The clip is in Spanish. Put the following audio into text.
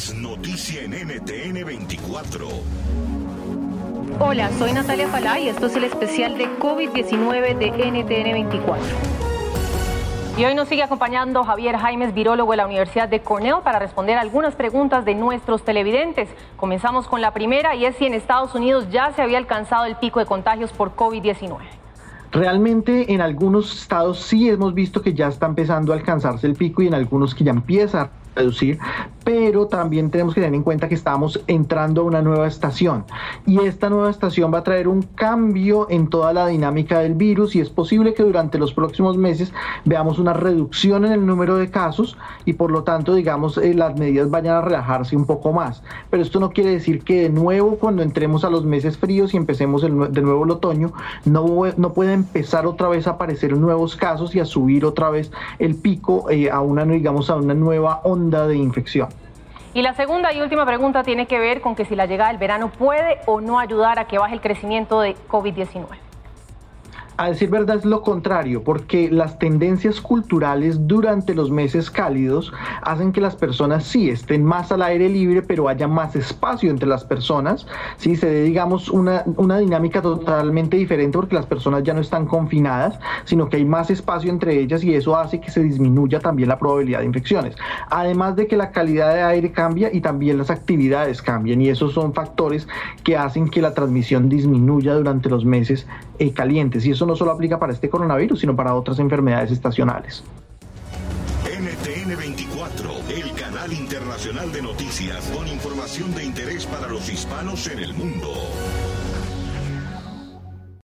es noticia en NTN 24. Hola, soy Natalia Falá y esto es el especial de COVID-19 de NTN 24. Y hoy nos sigue acompañando Javier Jaimes, virólogo de la Universidad de Cornell, para responder algunas preguntas de nuestros televidentes. Comenzamos con la primera y es si en Estados Unidos ya se había alcanzado el pico de contagios por COVID-19. Realmente en algunos estados sí hemos visto que ya está empezando a alcanzarse el pico y en algunos que ya empieza reducir, pero también tenemos que tener en cuenta que estamos entrando a una nueva estación y esta nueva estación va a traer un cambio en toda la dinámica del virus y es posible que durante los próximos meses veamos una reducción en el número de casos y por lo tanto digamos eh, las medidas vayan a relajarse un poco más, pero esto no quiere decir que de nuevo cuando entremos a los meses fríos y empecemos de nuevo el otoño no, no puede empezar otra vez a aparecer nuevos casos y a subir otra vez el pico eh, a una digamos a una nueva onda de infección. Y la segunda y última pregunta tiene que ver con que si la llegada del verano puede o no ayudar a que baje el crecimiento de COVID-19 a decir verdad es lo contrario, porque las tendencias culturales durante los meses cálidos hacen que las personas sí estén más al aire libre, pero haya más espacio entre las personas, sí se dé, digamos, una, una dinámica totalmente diferente porque las personas ya no están confinadas, sino que hay más espacio entre ellas y eso hace que se disminuya también la probabilidad de infecciones. Además de que la calidad de aire cambia y también las actividades cambian y esos son factores que hacen que la transmisión disminuya durante los meses eh, calientes y eso no solo aplica para este coronavirus, sino para otras enfermedades estacionales. NTN 24, el canal internacional de noticias con información de interés para los hispanos en el mundo.